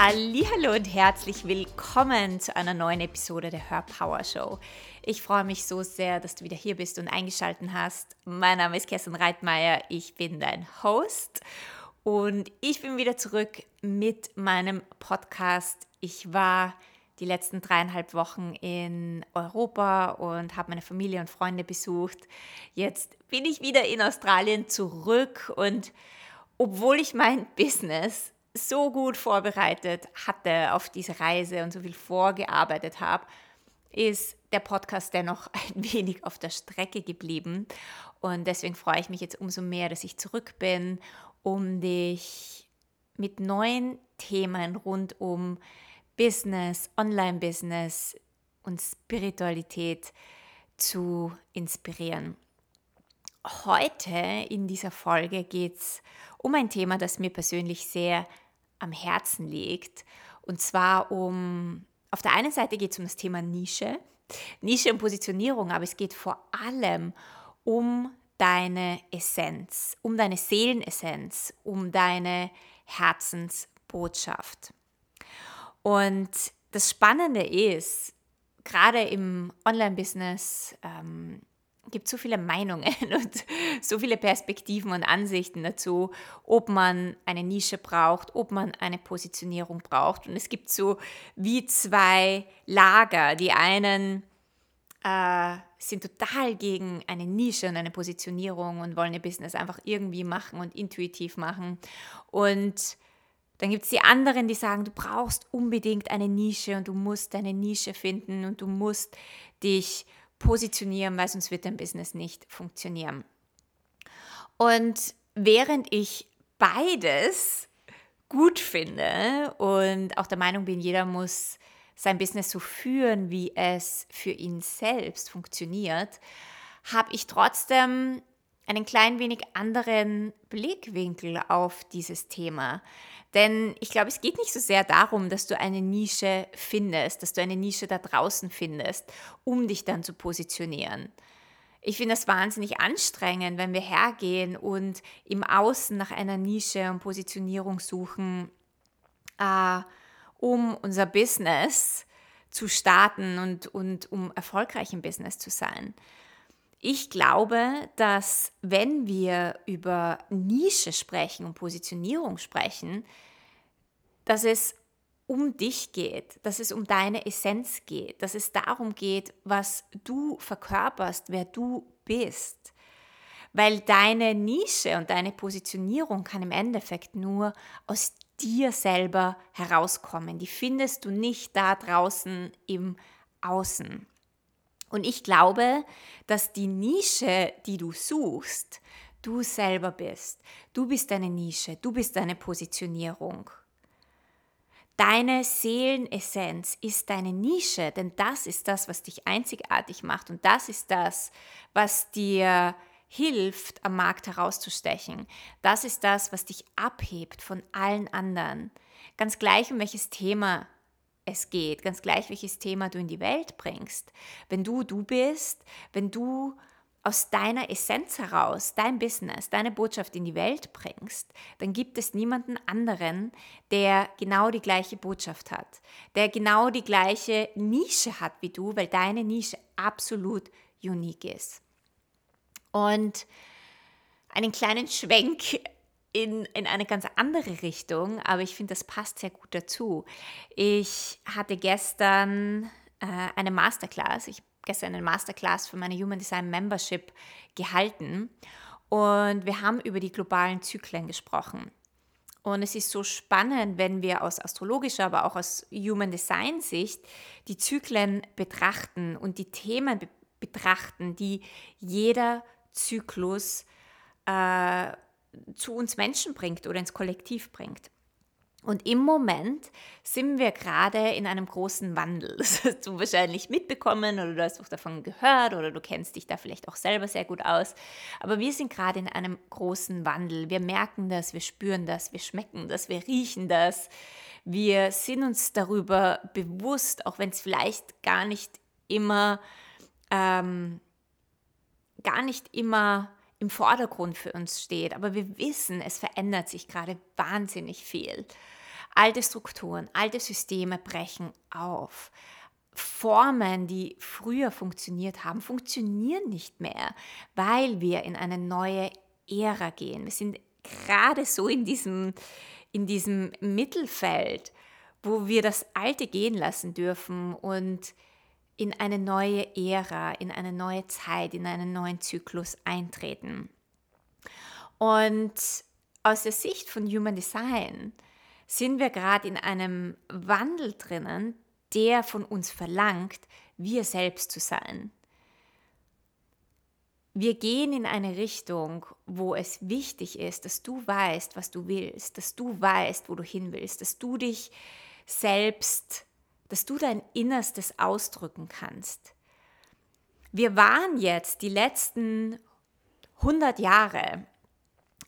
Hallo und herzlich willkommen zu einer neuen Episode der Hör Power Show. Ich freue mich so sehr, dass du wieder hier bist und eingeschaltet hast. Mein Name ist Kerstin Reitmeier, ich bin dein Host und ich bin wieder zurück mit meinem Podcast. Ich war die letzten dreieinhalb Wochen in Europa und habe meine Familie und Freunde besucht. Jetzt bin ich wieder in Australien zurück und obwohl ich mein Business so gut vorbereitet hatte auf diese Reise und so viel vorgearbeitet habe, ist der Podcast dennoch ein wenig auf der Strecke geblieben. Und deswegen freue ich mich jetzt umso mehr, dass ich zurück bin, um dich mit neuen Themen rund um Business, Online-Business und Spiritualität zu inspirieren. Heute in dieser Folge geht es um ein Thema, das mir persönlich sehr am Herzen liegt. Und zwar um, auf der einen Seite geht es um das Thema Nische, Nische und Positionierung, aber es geht vor allem um deine Essenz, um deine Seelenessenz, um deine Herzensbotschaft. Und das Spannende ist, gerade im Online-Business ähm, gibt so viele Meinungen und so viele Perspektiven und Ansichten dazu, ob man eine Nische braucht, ob man eine Positionierung braucht. Und es gibt so wie zwei Lager. Die einen äh, sind total gegen eine Nische und eine Positionierung und wollen ihr Business einfach irgendwie machen und intuitiv machen. Und dann gibt es die anderen, die sagen, du brauchst unbedingt eine Nische und du musst deine Nische finden und du musst dich positionieren, weil sonst wird dein Business nicht funktionieren. Und während ich beides gut finde und auch der Meinung bin, jeder muss sein Business so führen, wie es für ihn selbst funktioniert, habe ich trotzdem einen klein wenig anderen Blickwinkel auf dieses Thema. Denn ich glaube, es geht nicht so sehr darum, dass du eine Nische findest, dass du eine Nische da draußen findest, um dich dann zu positionieren. Ich finde das wahnsinnig anstrengend, wenn wir hergehen und im Außen nach einer Nische und Positionierung suchen, äh, um unser Business zu starten und, und um erfolgreich im Business zu sein. Ich glaube, dass wenn wir über Nische sprechen und Positionierung sprechen, dass es um dich geht, dass es um deine Essenz geht, dass es darum geht, was du verkörperst, wer du bist. Weil deine Nische und deine Positionierung kann im Endeffekt nur aus dir selber herauskommen. Die findest du nicht da draußen im Außen. Und ich glaube, dass die Nische, die du suchst, du selber bist. Du bist deine Nische, du bist deine Positionierung. Deine Seelenessenz ist deine Nische, denn das ist das, was dich einzigartig macht und das ist das, was dir hilft, am Markt herauszustechen. Das ist das, was dich abhebt von allen anderen. Ganz gleich, um welches Thema es geht, ganz gleich welches Thema du in die Welt bringst. Wenn du du bist, wenn du aus deiner Essenz heraus dein Business, deine Botschaft in die Welt bringst, dann gibt es niemanden anderen, der genau die gleiche Botschaft hat, der genau die gleiche Nische hat wie du, weil deine Nische absolut unique ist. Und einen kleinen Schwenk in, in eine ganz andere Richtung, aber ich finde, das passt sehr gut dazu. Ich hatte gestern äh, eine Masterclass, ich habe gestern eine Masterclass für meine Human Design Membership gehalten und wir haben über die globalen Zyklen gesprochen. Und es ist so spannend, wenn wir aus astrologischer, aber auch aus Human Design Sicht die Zyklen betrachten und die Themen be betrachten, die jeder Zyklus äh, zu uns Menschen bringt oder ins Kollektiv bringt. Und im Moment sind wir gerade in einem großen Wandel. Das hast du wahrscheinlich mitbekommen oder du hast auch davon gehört oder du kennst dich da vielleicht auch selber sehr gut aus. Aber wir sind gerade in einem großen Wandel. Wir merken das, wir spüren das, wir schmecken das, wir riechen das. Wir sind uns darüber bewusst, auch wenn es vielleicht gar nicht immer, ähm, gar nicht immer im Vordergrund für uns steht. Aber wir wissen, es verändert sich gerade wahnsinnig viel. Alte Strukturen, alte Systeme brechen auf. Formen, die früher funktioniert haben, funktionieren nicht mehr, weil wir in eine neue Ära gehen. Wir sind gerade so in diesem, in diesem Mittelfeld, wo wir das Alte gehen lassen dürfen und in eine neue Ära, in eine neue Zeit, in einen neuen Zyklus eintreten. Und aus der Sicht von Human Design sind wir gerade in einem Wandel drinnen, der von uns verlangt, wir selbst zu sein. Wir gehen in eine Richtung, wo es wichtig ist, dass du weißt, was du willst, dass du weißt, wo du hin willst, dass du dich selbst, dass du dein Innerstes ausdrücken kannst. Wir waren jetzt die letzten 100 Jahre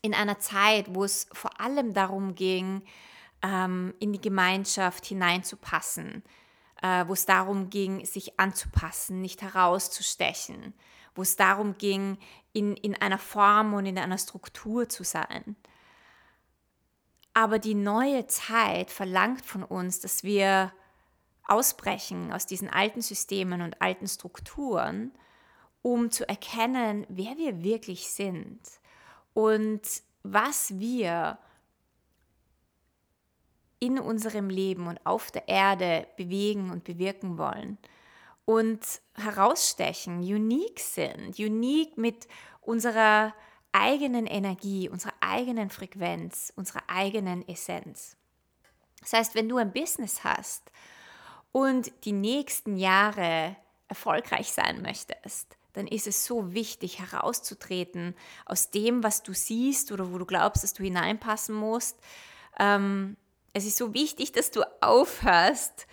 in einer Zeit, wo es vor allem darum ging, ähm, in die Gemeinschaft hineinzupassen, äh, wo es darum ging, sich anzupassen, nicht herauszustechen, wo es darum ging, in, in einer Form und in einer Struktur zu sein. Aber die neue Zeit verlangt von uns, dass wir ausbrechen aus diesen alten Systemen und alten Strukturen, um zu erkennen, wer wir wirklich sind und was wir in unserem Leben und auf der Erde bewegen und bewirken wollen und herausstechen, unique sind, unique mit unserer eigenen Energie, unserer eigenen Frequenz, unserer eigenen Essenz. Das heißt, wenn du ein Business hast und die nächsten Jahre erfolgreich sein möchtest, dann ist es so wichtig herauszutreten aus dem, was du siehst oder wo du glaubst, dass du hineinpassen musst, ähm, es ist so wichtig, dass du aufhörst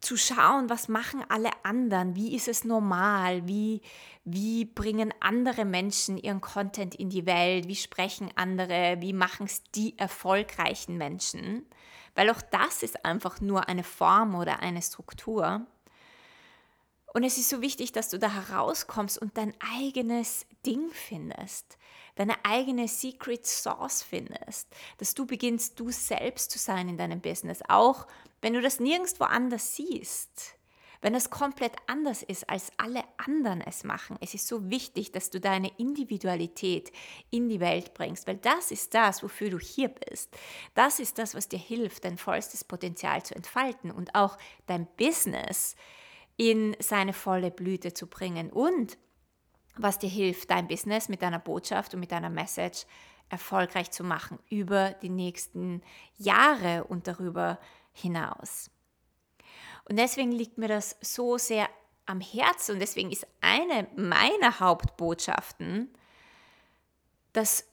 zu schauen, was machen alle anderen, wie ist es normal, wie, wie bringen andere Menschen ihren Content in die Welt, wie sprechen andere, wie machen es die erfolgreichen Menschen, weil auch das ist einfach nur eine Form oder eine Struktur. Und es ist so wichtig, dass du da herauskommst und dein eigenes Ding findest, deine eigene Secret Sauce findest, dass du beginnst, du selbst zu sein in deinem Business, auch wenn du das nirgendwo anders siehst. Wenn es komplett anders ist, als alle anderen es machen, es ist so wichtig, dass du deine Individualität in die Welt bringst, weil das ist das, wofür du hier bist. Das ist das, was dir hilft, dein vollstes Potenzial zu entfalten und auch dein Business in seine volle Blüte zu bringen und was dir hilft, dein Business mit deiner Botschaft und mit deiner Message erfolgreich zu machen über die nächsten Jahre und darüber hinaus. Und deswegen liegt mir das so sehr am Herzen und deswegen ist eine meiner Hauptbotschaften, dass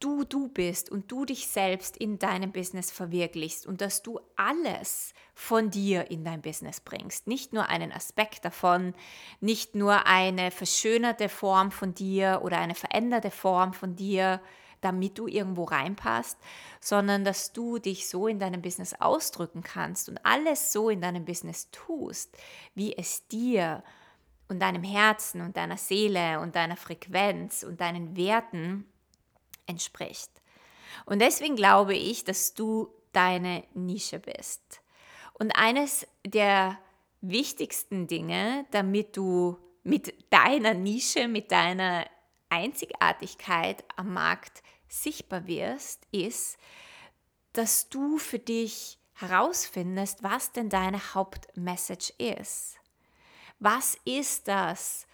du du bist und du dich selbst in deinem Business verwirklichst und dass du alles von dir in dein Business bringst. Nicht nur einen Aspekt davon, nicht nur eine verschönerte Form von dir oder eine veränderte Form von dir, damit du irgendwo reinpasst, sondern dass du dich so in deinem Business ausdrücken kannst und alles so in deinem Business tust, wie es dir und deinem Herzen und deiner Seele und deiner Frequenz und deinen Werten entspricht. Und deswegen glaube ich, dass du deine Nische bist. Und eines der wichtigsten Dinge, damit du mit deiner Nische, mit deiner Einzigartigkeit am Markt sichtbar wirst, ist, dass du für dich herausfindest, was denn deine Hauptmessage ist. Was ist das,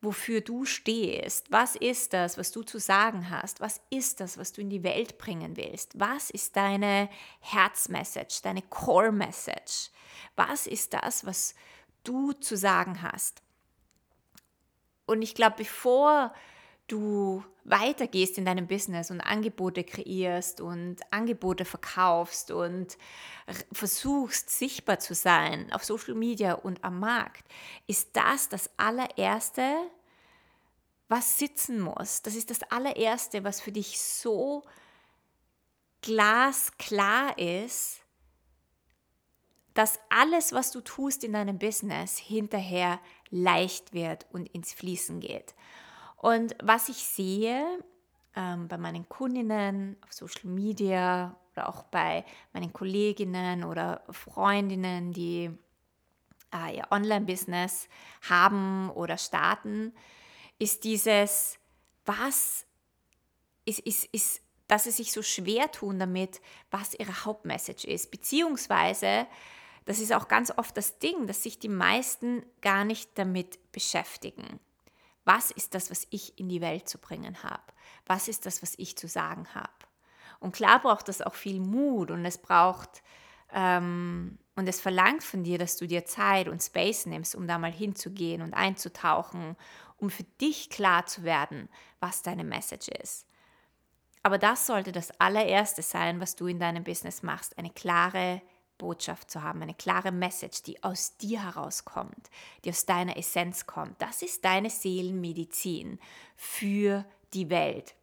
wofür du stehst. Was ist das, was du zu sagen hast? Was ist das, was du in die Welt bringen willst? Was ist deine Herzmessage, deine Core Message? Was ist das, was du zu sagen hast? Und ich glaube, bevor du weitergehst in deinem Business und Angebote kreierst und Angebote verkaufst und versuchst sichtbar zu sein auf Social Media und am Markt, ist das das allererste, was sitzen muss. Das ist das allererste, was für dich so glasklar ist, dass alles, was du tust in deinem Business, hinterher leicht wird und ins Fließen geht. Und was ich sehe, ähm, bei meinen Kundinnen auf Social Media oder auch bei meinen Kolleginnen oder Freundinnen, die äh, ihr Online-Business haben oder starten, ist dieses, was ist, ist, ist, dass sie sich so schwer tun damit, was ihre Hauptmessage ist. Beziehungsweise, das ist auch ganz oft das Ding, dass sich die meisten gar nicht damit beschäftigen. Was ist das, was ich in die Welt zu bringen habe? Was ist das, was ich zu sagen habe? Und klar braucht das auch viel Mut und es braucht ähm, und es verlangt von dir, dass du dir Zeit und Space nimmst, um da mal hinzugehen und einzutauchen, um für dich klar zu werden, was deine Message ist. Aber das sollte das allererste sein, was du in deinem Business machst, eine klare Botschaft zu haben, eine klare Message, die aus dir herauskommt, die aus deiner Essenz kommt. Das ist deine Seelenmedizin für die Welt.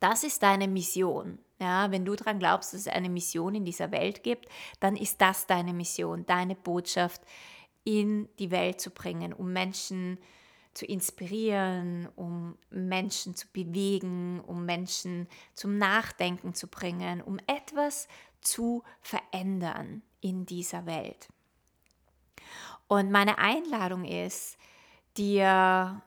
Das ist deine Mission. Ja, wenn du daran glaubst, dass es eine Mission in dieser Welt gibt, dann ist das deine Mission, deine Botschaft in die Welt zu bringen, um Menschen zu inspirieren, um Menschen zu bewegen, um Menschen zum Nachdenken zu bringen, um etwas zu verändern in dieser Welt. Und meine Einladung ist, dir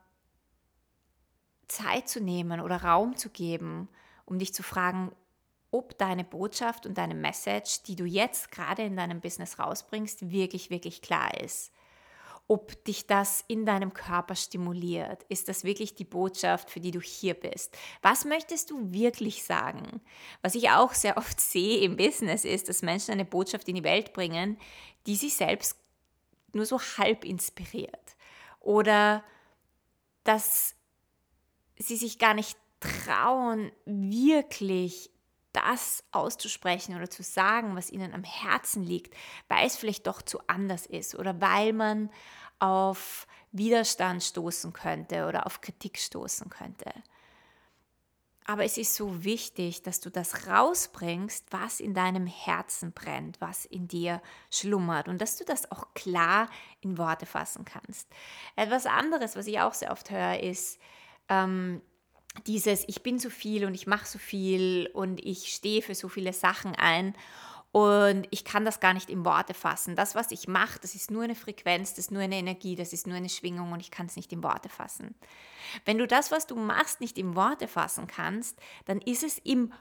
Zeit zu nehmen oder Raum zu geben, um dich zu fragen, ob deine Botschaft und deine Message, die du jetzt gerade in deinem Business rausbringst, wirklich, wirklich klar ist. Ob dich das in deinem Körper stimuliert. Ist das wirklich die Botschaft, für die du hier bist? Was möchtest du wirklich sagen? Was ich auch sehr oft sehe im Business ist, dass Menschen eine Botschaft in die Welt bringen, die sie selbst nur so halb inspiriert. Oder dass sie sich gar nicht trauen, wirklich das auszusprechen oder zu sagen, was ihnen am Herzen liegt, weil es vielleicht doch zu anders ist oder weil man auf Widerstand stoßen könnte oder auf Kritik stoßen könnte. Aber es ist so wichtig, dass du das rausbringst, was in deinem Herzen brennt, was in dir schlummert und dass du das auch klar in Worte fassen kannst. Etwas anderes, was ich auch sehr oft höre, ist, ähm, dieses, ich bin so viel und ich mache so viel und ich stehe für so viele Sachen ein und ich kann das gar nicht in Worte fassen. Das, was ich mache, das ist nur eine Frequenz, das ist nur eine Energie, das ist nur eine Schwingung und ich kann es nicht in Worte fassen. Wenn du das, was du machst, nicht in Worte fassen kannst, dann ist es im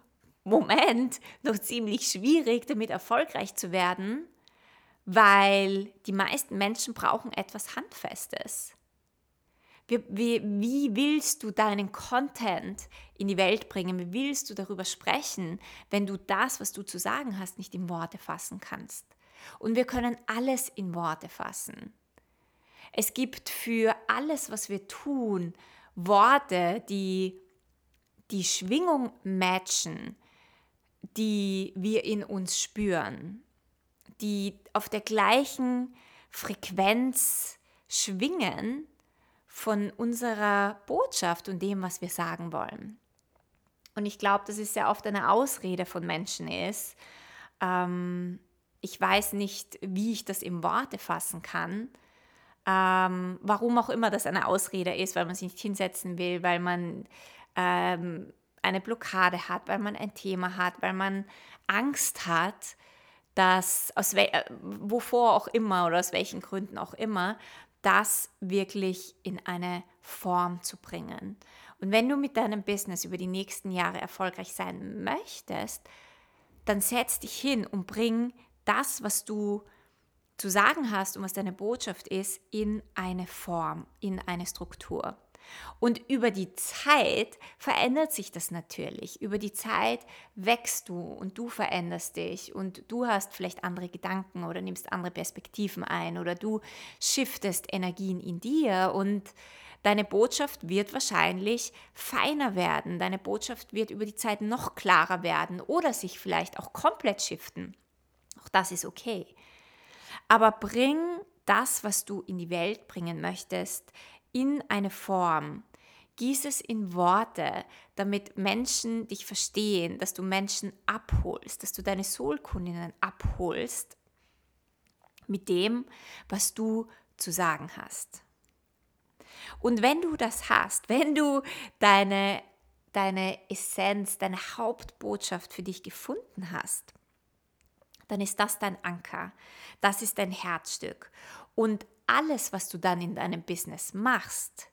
Moment noch ziemlich schwierig, damit erfolgreich zu werden, weil die meisten Menschen brauchen etwas Handfestes. Wie, wie, wie, willst du deinen Content in die Welt bringen? Wie willst du darüber sprechen, wenn du das, was du zu sagen hast, nicht in Worte fassen kannst? Und wir können alles in Worte fassen. Es gibt für alles, was wir tun, Worte, die die Schwingung matchen, die wir in uns spüren, die auf der gleichen Frequenz schwingen von unserer Botschaft und dem, was wir sagen wollen. Und ich glaube, dass es sehr oft eine Ausrede von Menschen ist. Ähm, ich weiß nicht, wie ich das in Worte fassen kann. Ähm, warum auch immer das eine Ausrede ist, weil man sich nicht hinsetzen will, weil man ähm, eine Blockade hat, weil man ein Thema hat, weil man Angst hat, dass aus äh, wovor auch immer oder aus welchen Gründen auch immer, das wirklich in eine Form zu bringen. Und wenn du mit deinem Business über die nächsten Jahre erfolgreich sein möchtest, dann setz dich hin und bring das, was du zu sagen hast und was deine Botschaft ist, in eine Form, in eine Struktur. Und über die Zeit verändert sich das natürlich. Über die Zeit wächst du und du veränderst dich und du hast vielleicht andere Gedanken oder nimmst andere Perspektiven ein oder du shiftest Energien in dir und deine Botschaft wird wahrscheinlich feiner werden. Deine Botschaft wird über die Zeit noch klarer werden oder sich vielleicht auch komplett shiften. Auch das ist okay. Aber bring das, was du in die Welt bringen möchtest, in eine Form. Gieß es in Worte, damit Menschen dich verstehen, dass du Menschen abholst, dass du deine Soulkundinnen abholst mit dem, was du zu sagen hast. Und wenn du das hast, wenn du deine deine Essenz, deine Hauptbotschaft für dich gefunden hast, dann ist das dein Anker. Das ist dein Herzstück. Und alles, was du dann in deinem Business machst,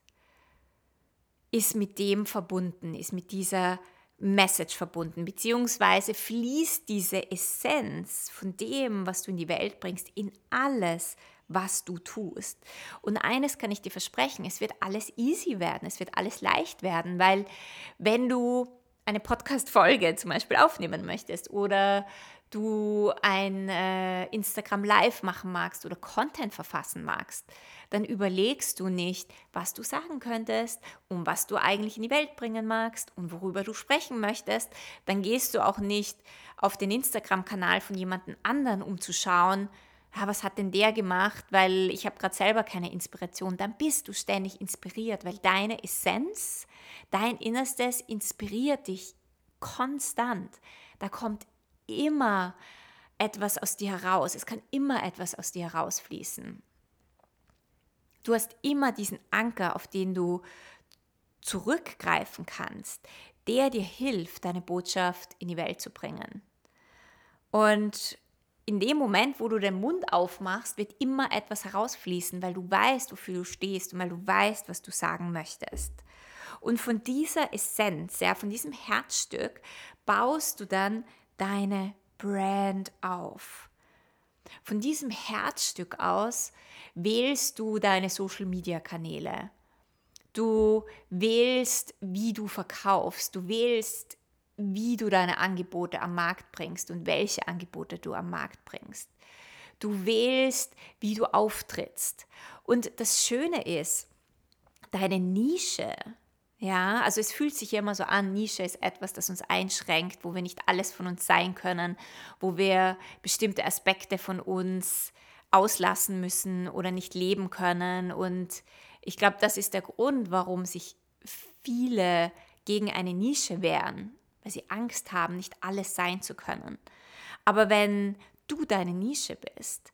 ist mit dem verbunden, ist mit dieser Message verbunden, beziehungsweise fließt diese Essenz von dem, was du in die Welt bringst, in alles, was du tust. Und eines kann ich dir versprechen, es wird alles easy werden, es wird alles leicht werden, weil wenn du eine Podcast-Folge zum Beispiel aufnehmen möchtest oder du ein äh, Instagram Live machen magst oder Content verfassen magst, dann überlegst du nicht, was du sagen könntest, um was du eigentlich in die Welt bringen magst und worüber du sprechen möchtest. Dann gehst du auch nicht auf den Instagram-Kanal von jemandem anderen, um zu schauen, ah, was hat denn der gemacht, weil ich habe gerade selber keine Inspiration. Dann bist du ständig inspiriert, weil deine Essenz, dein Innerstes inspiriert dich konstant. Da kommt immer etwas aus dir heraus. Es kann immer etwas aus dir herausfließen. Du hast immer diesen Anker, auf den du zurückgreifen kannst, der dir hilft, deine Botschaft in die Welt zu bringen. Und in dem Moment, wo du den Mund aufmachst, wird immer etwas herausfließen, weil du weißt, wofür du stehst und weil du weißt, was du sagen möchtest. Und von dieser Essenz, ja, von diesem Herzstück, baust du dann deine Brand auf. Von diesem Herzstück aus wählst du deine Social-Media-Kanäle. Du wählst, wie du verkaufst. Du wählst, wie du deine Angebote am Markt bringst und welche Angebote du am Markt bringst. Du wählst, wie du auftrittst. Und das Schöne ist, deine Nische, ja, also es fühlt sich ja immer so an, Nische ist etwas, das uns einschränkt, wo wir nicht alles von uns sein können, wo wir bestimmte Aspekte von uns auslassen müssen oder nicht leben können. Und ich glaube, das ist der Grund, warum sich viele gegen eine Nische wehren, weil sie Angst haben, nicht alles sein zu können. Aber wenn du deine Nische bist,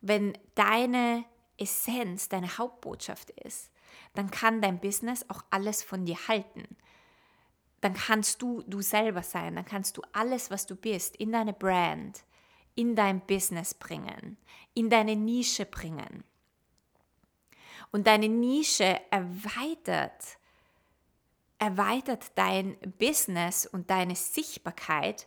wenn deine Essenz deine Hauptbotschaft ist, dann kann dein Business auch alles von dir halten. Dann kannst du du selber sein, dann kannst du alles, was du bist, in deine Brand, in dein Business bringen, in deine Nische bringen. Und deine Nische erweitert, erweitert dein Business und deine Sichtbarkeit,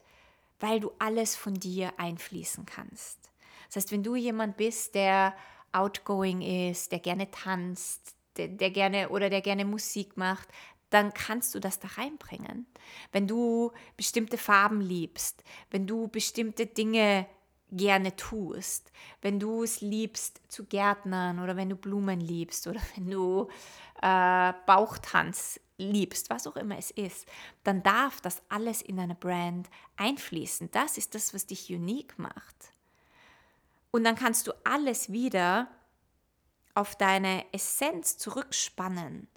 weil du alles von dir einfließen kannst. Das heißt, wenn du jemand bist, der outgoing ist, der gerne tanzt, der, der gerne oder der gerne Musik macht, dann kannst du das da reinbringen. Wenn du bestimmte Farben liebst, wenn du bestimmte Dinge gerne tust, wenn du es liebst zu Gärtnern oder wenn du Blumen liebst oder wenn du äh, Bauchtanz liebst, was auch immer es ist, dann darf das alles in deine Brand einfließen. Das ist das, was dich unique macht. Und dann kannst du alles wieder auf deine Essenz zurückspannen.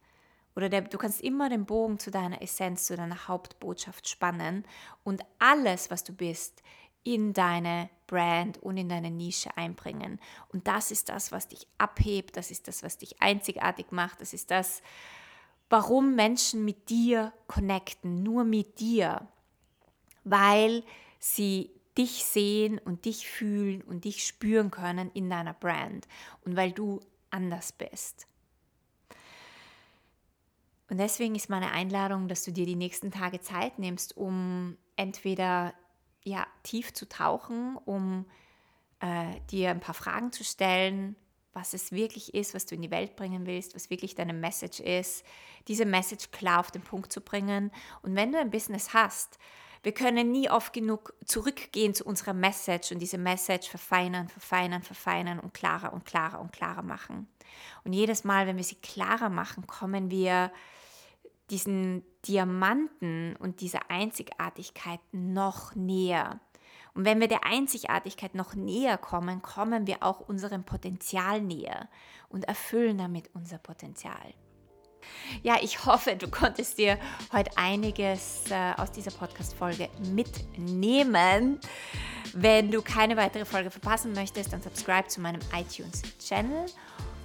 Oder der, du kannst immer den Bogen zu deiner Essenz, zu deiner Hauptbotschaft spannen und alles, was du bist, in deine Brand und in deine Nische einbringen. Und das ist das, was dich abhebt, das ist das, was dich einzigartig macht, das ist das, warum Menschen mit dir connecten, nur mit dir, weil sie dich sehen und dich fühlen und dich spüren können in deiner Brand und weil du anders bist. Und deswegen ist meine Einladung, dass du dir die nächsten Tage Zeit nimmst, um entweder ja, tief zu tauchen, um äh, dir ein paar Fragen zu stellen, was es wirklich ist, was du in die Welt bringen willst, was wirklich deine Message ist, diese Message klar auf den Punkt zu bringen. Und wenn du ein Business hast, wir können nie oft genug zurückgehen zu unserer Message und diese Message verfeinern, verfeinern, verfeinern und klarer und klarer und klarer machen. Und jedes Mal, wenn wir sie klarer machen, kommen wir diesen Diamanten und dieser Einzigartigkeit noch näher. Und wenn wir der Einzigartigkeit noch näher kommen, kommen wir auch unserem Potenzial näher und erfüllen damit unser Potenzial. Ja, ich hoffe, du konntest dir heute einiges äh, aus dieser Podcast-Folge mitnehmen. Wenn du keine weitere Folge verpassen möchtest, dann subscribe zu meinem iTunes-Channel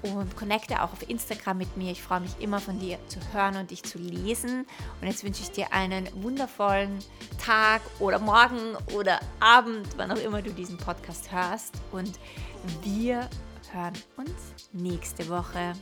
und connecte auch auf Instagram mit mir. Ich freue mich immer von dir zu hören und dich zu lesen. Und jetzt wünsche ich dir einen wundervollen Tag oder Morgen oder Abend, wann auch immer du diesen Podcast hörst. Und wir hören uns nächste Woche.